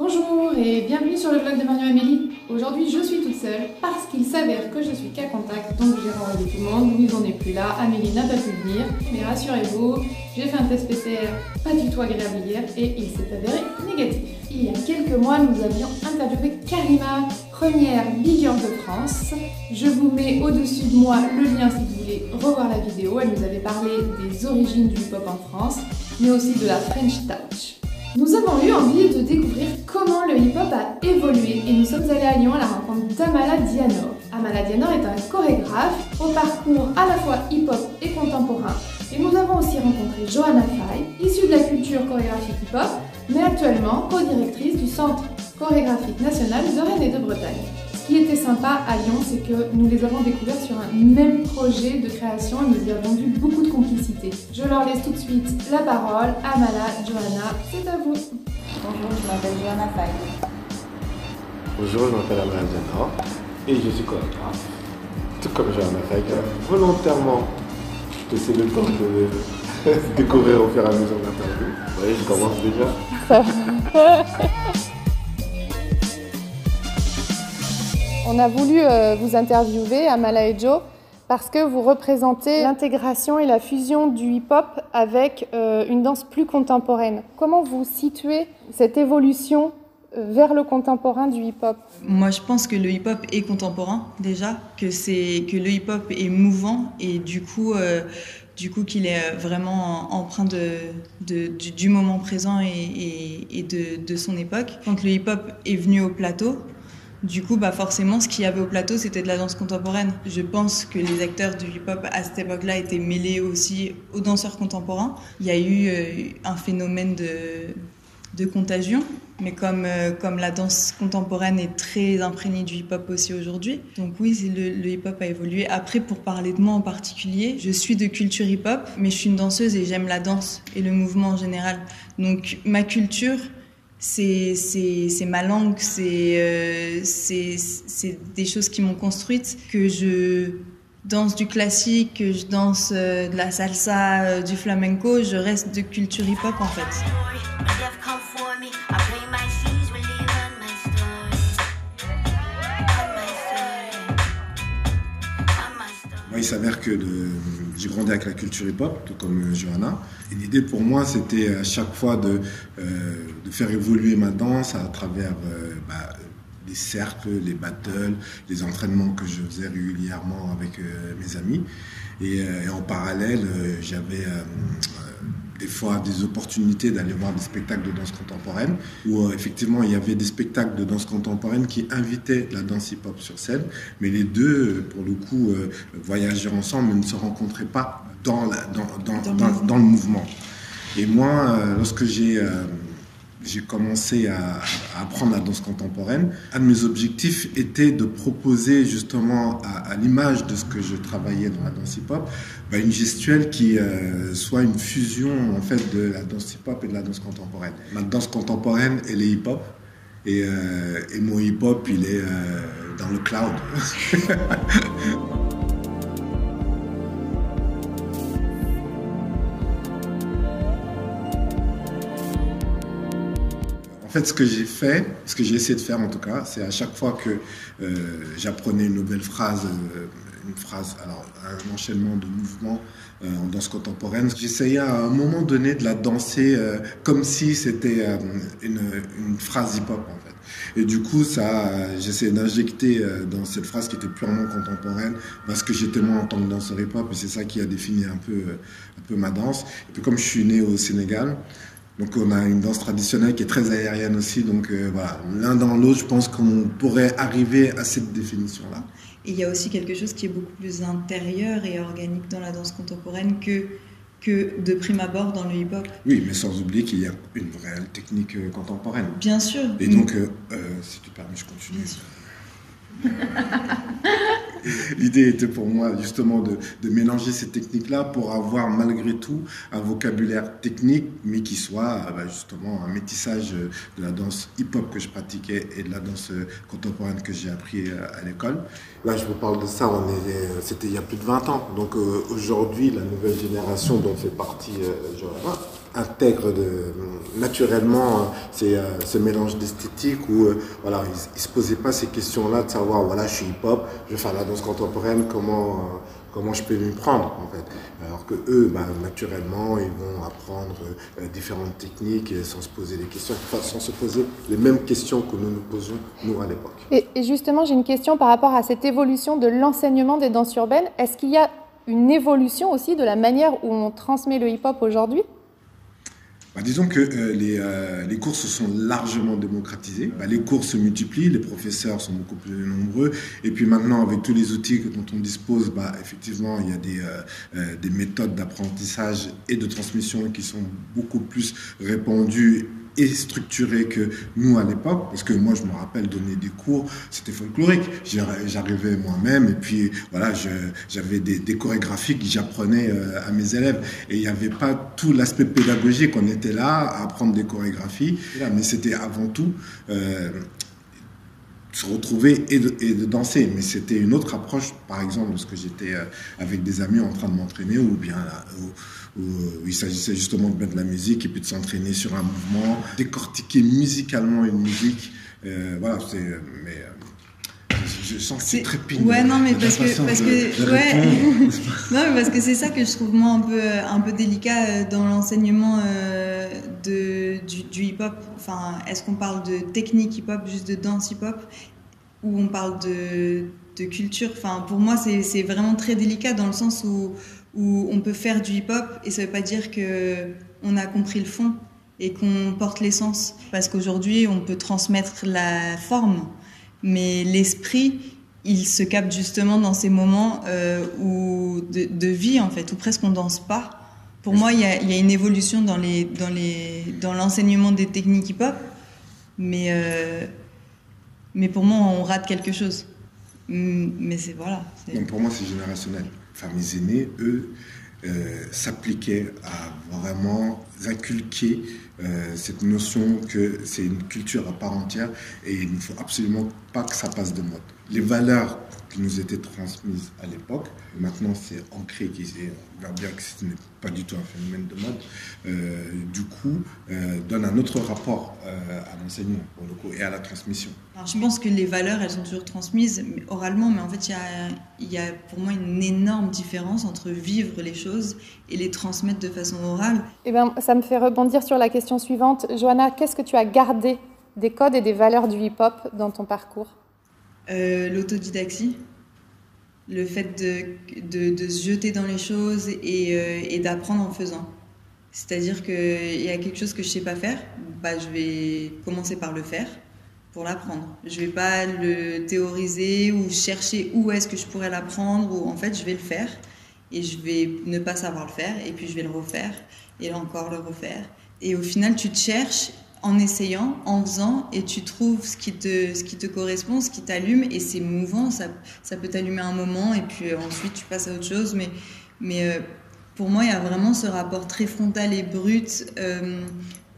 Bonjour et bienvenue sur le vlog de Marion Amélie. Aujourd'hui je suis toute seule parce qu'il s'avère que je suis cas contact donc j'ai renvoyé tout le monde, Louise n'est plus là, Amélie n'a pas pu venir mais rassurez-vous, j'ai fait un test PCR pas du tout agréable hier et il s'est avéré négatif. Il y a quelques mois nous avions interviewé Karima, première big de France. Je vous mets au-dessus de moi le lien si vous voulez revoir la vidéo. Elle nous avait parlé des origines du hip-hop en France mais aussi de la French Touch. Nous avons eu envie de découvrir comment le hip-hop a évolué et nous sommes allés à Lyon à la rencontre d'Amala Dianor. Amala Dianor est un chorégraphe au parcours à la fois hip-hop et contemporain. Et nous avons aussi rencontré Johanna Fay, issue de la culture chorégraphique hip-hop, mais actuellement co-directrice du Centre chorégraphique national de Rennes et de Bretagne. Ce qui était sympa à Lyon, c'est que nous les avons découverts sur un même projet de création et nous y avons vu beaucoup de complicité. Je leur laisse tout de suite la parole. Amala, Johanna, c'est à vous. Bonjour, je m'appelle Johanna Faye. Bonjour, je m'appelle Amala Diana et je suis chorégraphe. Tout comme Johanna Faye, volontairement laissé le temps de découvrir au fur et à mesure de l'interview. Oui, je commence déjà. On a voulu euh, vous interviewer, Amala et Joe, parce que vous représentez l'intégration et la fusion du hip-hop avec euh, une danse plus contemporaine. Comment vous situez cette évolution euh, vers le contemporain du hip-hop? Moi, je pense que le hip-hop est contemporain déjà, que c'est que le hip-hop est mouvant et du coup, du coup qu'il est vraiment empreint de, de du, du, moment présent et, et, et de, de, son époque. Quand le hip-hop est venu au plateau, du coup, bah forcément, ce qu'il y avait au plateau, c'était de la danse contemporaine. Je pense que les acteurs du hip-hop à cette époque-là étaient mêlés aussi aux danseurs contemporains. Il y a eu euh, un phénomène de, de contagion, mais comme, euh, comme la danse contemporaine est très imprégnée du hip-hop aussi aujourd'hui, donc oui, le, le hip-hop a évolué. Après, pour parler de moi en particulier, je suis de culture hip-hop, mais je suis une danseuse et j'aime la danse et le mouvement en général. Donc ma culture, c'est ma langue, c'est euh, des choses qui m'ont construite, que je danse du classique, que je danse euh, de la salsa, euh, du flamenco, je reste de culture hip-hop en fait. Il s'avère que j'ai grandi avec la culture hip-hop, tout comme Johanna. Et l'idée pour moi, c'était à chaque fois de, euh, faire évoluer ma danse à travers euh, bah, les cercles, les battles, les entraînements que je faisais régulièrement avec euh, mes amis. Et en parallèle, j'avais des fois des opportunités d'aller voir des spectacles de danse contemporaine où euh, effectivement il y avait des spectacles de danse contemporaine qui invitaient la danse hip-hop sur scène, mais les deux, pour le coup, euh, voyageaient ensemble mais ne se rencontraient pas dans, la, dans, dans, dans, dans, le mouvement. Et moi, euh, lorsque j'ai j'ai commencé à, apprendre la danse contemporaine, un de mes objectifs était de proposer justement à, l'image de ce que je travaillais dans la danse hip-hop, bah, une gestuelle qui euh, soit une fusion en fait de la danse hip-hop et de la danse contemporaine. Ma danse contemporaine, elle est hip-hop. Et, euh, mon hip-hop, il est euh, dans le cloud. fait, ce que j'ai fait, ce que j'ai essayé de faire en tout cas, c'est à chaque fois que euh, j'apprenais une nouvelle phrase, euh, une phrase, alors un enchaînement de mouvements euh, en danse contemporaine, j'essayais à un moment donné de la danser comme si c'était une, une, phrase hip-hop en fait. Et du coup, ça, j'essayais d'injecter dans cette phrase qui était purement contemporaine, parce que j'étais moi en tant que danseur hip-hop, et c'est ça qui a défini un peu, un peu ma danse. Et puis comme je suis né au Sénégal, donc on a une danse traditionnelle qui est très aérienne aussi. Donc euh, voilà, l'un dans l'autre, je pense qu'on pourrait arriver à cette définition-là. Et il y a aussi quelque chose qui est beaucoup plus intérieur et organique dans la danse contemporaine que, que de prime abord dans le hip-hop. Oui, mais sans oublier qu'il y a une réelle technique euh, contemporaine. Bien sûr. Et donc, euh, euh, si tu permets, je continue. Bien sûr. L'idée était pour moi justement de, de mélanger ces techniques-là pour avoir malgré tout un vocabulaire technique, mais qui soit bah, justement un métissage de la danse hip-hop que je pratiquais et de la danse contemporaine que j'ai appris à l'école. Là, je vous parle de ça, c'était il y a plus de 20 ans. Donc euh, aujourd'hui, la nouvelle génération dont fait partie euh, intègre de, naturellement c'est ce mélange d'esthétique où voilà, il, ne se posait pas ces questions-là de savoir voilà, je suis hip-hop, je vais faire la danse contemporaine, comment comment je peux m'y prendre en fait. Alors que eux, bah, naturellement, ils vont apprendre euh, différentes techniques sans se poser des questions, sans se poser les mêmes questions que nous nous posions nous à l'époque. Et, et, justement, j'ai une question par rapport à cette évolution de l'enseignement des danses urbaines. Est-ce qu'il y a une évolution aussi de la manière où on transmet le hip-hop aujourd'hui? Bah, disons que euh, les, euh, les, cours sont largement démocratisés. Bah, les cours se multiplient, les professeurs sont beaucoup plus nombreux. Et puis maintenant, avec tous les outils dont on dispose, bah, effectivement, il y a des, euh, des méthodes d'apprentissage et de transmission qui sont beaucoup plus répandues et structuré que nous à l'époque, parce que moi je me rappelle donner des cours, c'était folklorique. J'arrivais moi-même et puis voilà, j'avais des, des, chorégraphies que j'apprenais euh, à mes élèves et il n'y avait pas tout l'aspect pédagogique. On était là à apprendre des chorégraphies, mais c'était avant tout euh, se retrouver et de, et de danser. Mais c'était une autre approche, par exemple, lorsque j'étais euh, avec des amis en train de m'entraîner ou bien où, il s'agissait justement de mettre de la musique et puis de s'entraîner sur un mouvement, décortiquer musicalement une musique. Euh, voilà, c'est. Mais, euh, je sens que c'est très pignon. Ouais, non, mais parce que, parce que, ouais. non, mais parce que c'est ça que je trouve moi un peu, un peu délicat dans l'enseignement de, du, du hip-hop. Enfin, est-ce qu'on parle de technique hip-hop, juste de danse hip-hop, ou on parle de, de culture? Enfin, pour moi, c'est vraiment très délicat dans le sens où, où on peut faire du hip-hop et ça veut pas dire que on a compris le fond et qu'on porte l'essence. Parce qu'aujourd'hui, on peut transmettre la forme, mais l'esprit, il se capte justement dans ces moments euh, où de, vie en fait, où presque on danse pas. Pour moi, il y a, une évolution dans l'enseignement des techniques hip-hop, mais euh, mais pour moi, on rate quelque chose. Mais c'est voilà. pour moi, c'est générationnel enfin mes aînés, eux, euh, s'appliquaient à vraiment inculquer euh, cette notion que c'est une culture à part entière et il ne faut absolument pas que ça passe de mode. Les valeurs qui nous étaient transmises à l'époque. Maintenant, c'est ancré, on voit bien que ce n'est pas du tout un phénomène de mode. Euh, du coup, euh, donne un autre rapport euh, à l'enseignement pour le coup, et à la transmission. je pense que les valeurs, elles sont toujours transmises oralement, mais en fait, il y a, y a pour moi une énorme différence entre vivre les choses et les transmettre de façon orale. Eh ben, ça me fait rebondir sur la question suivante. Johanna, qu'est-ce que tu as gardé des codes et des valeurs du hip-hop dans ton parcours? Euh, le fait de, se jeter dans les choses et, euh, d'apprendre en faisant. C'est-à-dire qu'il y a quelque chose que je ne sais pas faire, bah, je vais commencer par le faire pour l'apprendre. Je ne vais pas le théoriser ou chercher où est-ce que je pourrais l'apprendre, ou en fait je vais le faire et je vais ne pas savoir le faire et puis je vais le refaire et encore le refaire. Et au final, tu te cherches en essayant, en faisant, et tu trouves ce qui te, ce qui te correspond, ce qui t'allume, et c'est mouvant, ça, ça peut t'allumer un moment, et puis euh, ensuite tu passes à autre chose. Mais, mais euh, pour moi, il y a vraiment ce rapport très frontal et brut euh,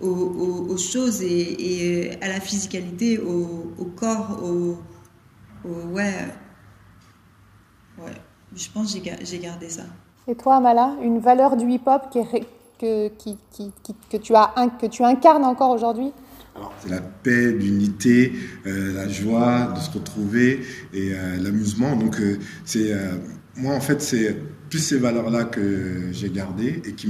aux, choses et, à la physicalité, au, au corps, au, ouais, ouais. Je pense que j'ai gardé ça. Et toi, Amala, une valeur du hip-hop qui est que, qui, qui, que, tu, as, que tu incarnes encore aujourd'hui? C'est la paix, l'unité, euh, la joie de se retrouver et euh, l'amusement. Donc, euh, c'est moi, en fait, c'est plus ces valeurs-là que j'ai gardées et qui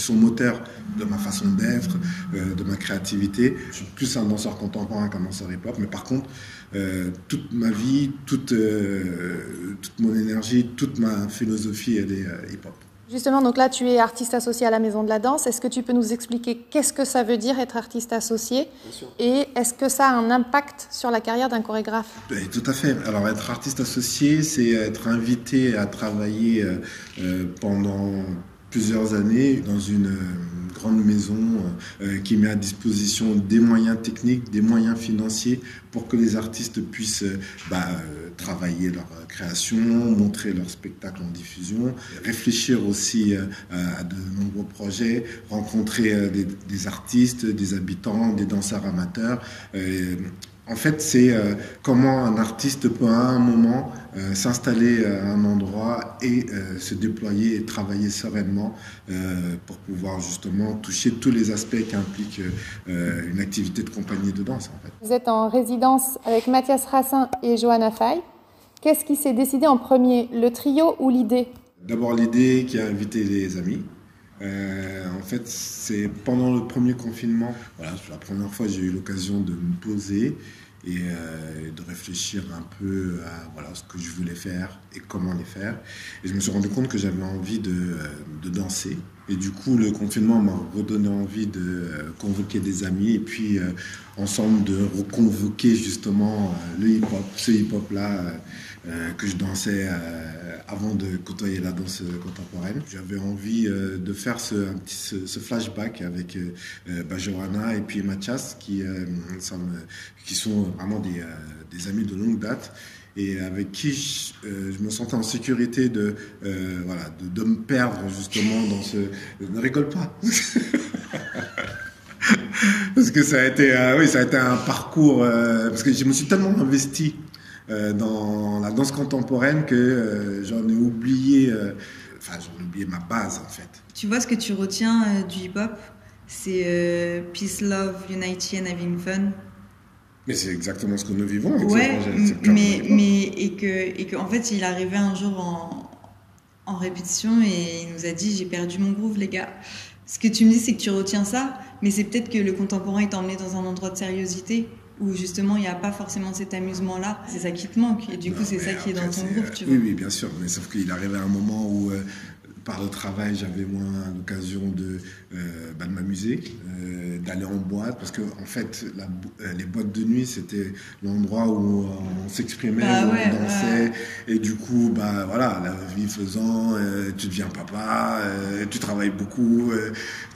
sont moteurs de ma façon d'être, de ma créativité. Je suis plus un danseur contemporain qu'un danseur hip-hop, mais par contre, toute ma vie, toute, toute mon énergie, toute ma philosophie, elle est hip-hop. Justement, donc là, tu es artiste associé à la Maison de la Danse. Est-ce que tu peux nous expliquer qu'est-ce que ça veut dire être artiste associé Et est-ce que ça a un impact sur la carrière d'un chorégraphe? Ben, Tout à fait. Alors, être artiste associé, c'est être invité à travailler euh, euh, pendant plusieurs années dans une euh, grande maison qui met à disposition des moyens techniques, des moyens financiers pour que les artistes puissent bah, travailler leur euh, création, montrer leur spectacle en diffusion, réfléchir aussi euh, à de nombreux projets, rencontrer euh, des, artistes, des habitants, des danseurs amateurs. En fait, c'est euh, comment un artiste peut à un moment euh, s'installer à un endroit et euh, se déployer et travailler sereinement pour pouvoir justement toucher tous les aspects qui impliquent une activité de compagnie de danse. En fait. Vous êtes en résidence avec Mathias Rassin et Johanna Fay. Qu'est-ce qui s'est décidé en premier, le trio ou l'idée? D'abord l'idée qui a invité les amis. en fait, c'est pendant le premier confinement, voilà, la première fois j'ai eu l'occasion de me poser et euh, de réfléchir un peu à voilà, ce que je voulais faire et comment les faire. Et je me suis rendu compte que j'avais envie de, euh, danser. Et du coup, le confinement m'a redonné envie de euh, convoquer des amis et puis ensemble de reconvoquer justement le hip-hop, ce hip-hop-là que je dansais avant de côtoyer la danse contemporaine. J'avais envie de faire ce, flashback avec Bajorana et puis Mathias qui, sont vraiment euh, des, amis de longue date et avec qui je, euh, me sentais en sécurité de, euh, voilà, de, me perdre justement dans ce... Ne rigole pas Parce que ça a été, oui, ça a été un parcours, parce que je me suis tellement investi dans la danse contemporaine que j'en ai oublié, enfin j'en ai oublié ma base en fait. Tu vois ce que tu retiens du hip-hop? C'est Peace, Love, Unity and Having Fun. Mais c'est exactement ce que nous vivons avec ouais, Mais, mais et que et que en fait il arrivait un jour en, en répétition et il nous a dit j'ai perdu mon groove les gars. Ce que tu me dis c'est que tu retiens ça, mais c'est peut-être que le contemporain est emmené dans un endroit de sériosité où justement il n'y a pas forcément cet amusement là. C'est ça qui te manque et du coup c'est ça qui est dans ton groupe. Tu oui, oui bien sûr, mais sauf qu'il arrivait à un moment où euh, par le travail, j'avais moins l'occasion de, euh, bah, de m'amuser, euh, d'aller en boîte, parce que en fait, la, euh, les boîtes de nuit, c'était l'endroit où on s'exprimait, bah où on dansait, et du coup, bah voilà, la vie faisant, tu deviens papa, tu travailles beaucoup,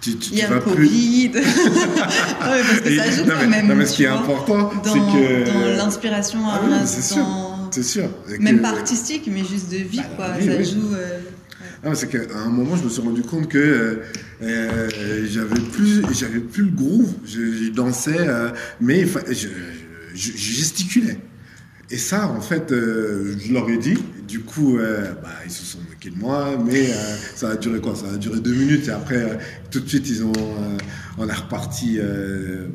tu, tu, Il y a le Covid, parce que ça joue quand même. Non, mais ce qui est important, c'est que dans l'inspiration, ah, oui, c'est sûr. C'est sûr. Même pas artistique, mais juste de vie, bah, quoi. ça joue. Ah, c'est qu'à un moment, je me suis rendu compte que euh, euh, j'avais plus, j'avais plus le groove. Je, dansais, euh, mais je, gesticulais. Et ça, en fait, je leur ai dit. Du coup, bah, ils se sont moqués de moi, mais ça a duré quoi? Ça a duré deux minutes et après, tout de suite, ils ont, on est reparti,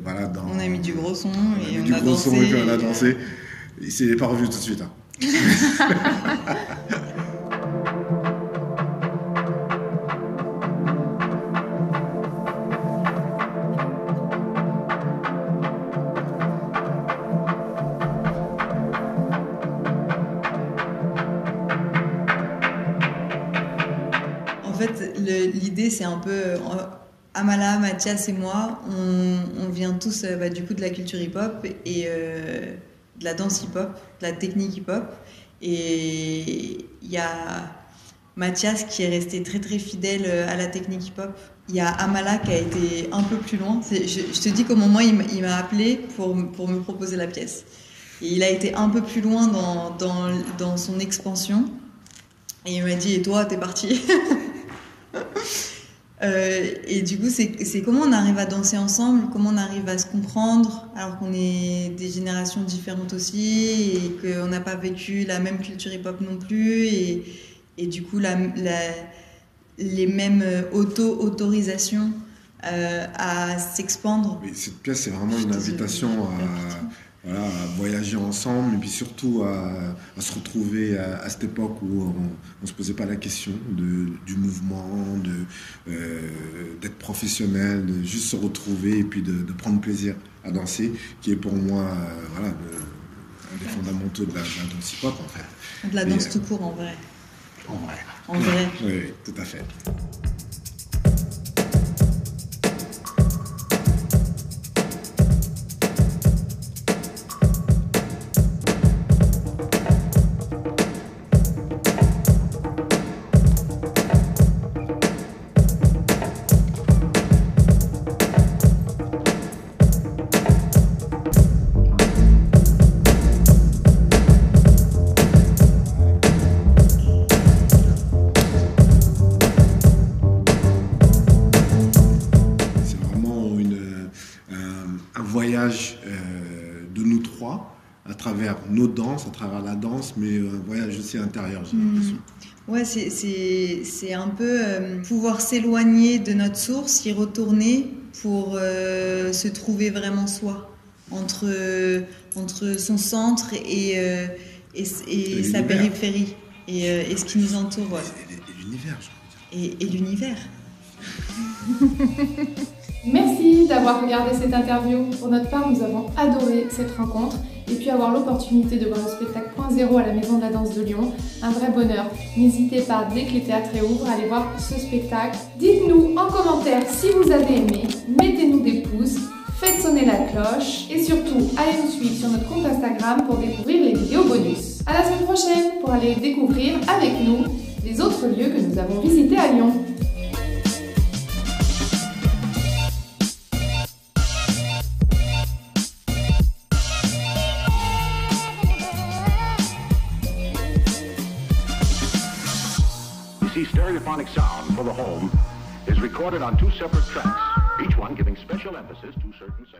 voilà. Dans, on a mis du gros son et on, du a gros dansé. Son et on a dansé. Et c'est pas revu tout de suite. Hein. un peu. Euh, Amala, Mathias et moi, on, vient tous euh, bah, du coup de la culture hip-hop et euh, de la danse hip-hop, de la technique hip-hop. Et il y a Mathias qui est resté très très fidèle à la technique hip-hop. Il y a Amala qui a été un peu plus loin. Je, te dis comment moi il m'a appelé pour, pour me proposer la pièce. Il a été un peu plus loin dans, dans, dans son expansion. Et il m'a dit, et toi, t'es parti Euh, et du coup, c'est comment on arrive à danser ensemble, comment on arrive à se comprendre, alors qu'on est des générations différentes aussi, et qu'on n'a pas vécu la même culture hip-hop non plus, et, et du coup, la, les mêmes auto-autorisations euh, à s'expandre. cette pièce, c'est vraiment une invitation à voilà, à voyager ensemble et puis surtout à, se retrouver à, cette époque où on ne se posait pas la question de, du mouvement, euh, d'être professionnel, de juste se retrouver et puis de, prendre plaisir à danser, qui est pour moi euh, voilà, un des fondamentaux de la, danse hip-hop en fait. De la danse tout court en vrai. En vrai. En vrai. oui, tout à fait. Travers nos danses, à travers la danse, mais un voyage aussi intérieur, j'ai Hmm. l'impression. Ouais, c'est- c'est c'est un peu euh, pouvoir s'éloigner de notre source, y retourner pour euh, se trouver vraiment soi, entre, entre son centre et, euh, et, sa périphérie, et, euh, et ce qui nous entoure, ouais. Et, l'univers, je veux dire. et, et l'univers. Merci d'avoir regardé cette interview. Pour notre part, nous avons adoré cette rencontre et puis avoir l'opportunité de voir le spectacle Point Zéro à la Maison de la Danse de Lyon. Un vrai bonheur. N'hésitez pas, dès que les théâtres réouvrent, à aller voir ce spectacle. Dites-nous en commentaire si vous avez aimé, mettez-nous des pouces, faites sonner la cloche et surtout, allez nous suivre sur notre compte Instagram pour découvrir les vidéos bonus. À la semaine prochaine pour aller découvrir avec nous les autres lieux que nous avons visités à Lyon. Stereophonic sound for the home is recorded on two separate tracks, each one giving special emphasis to certain.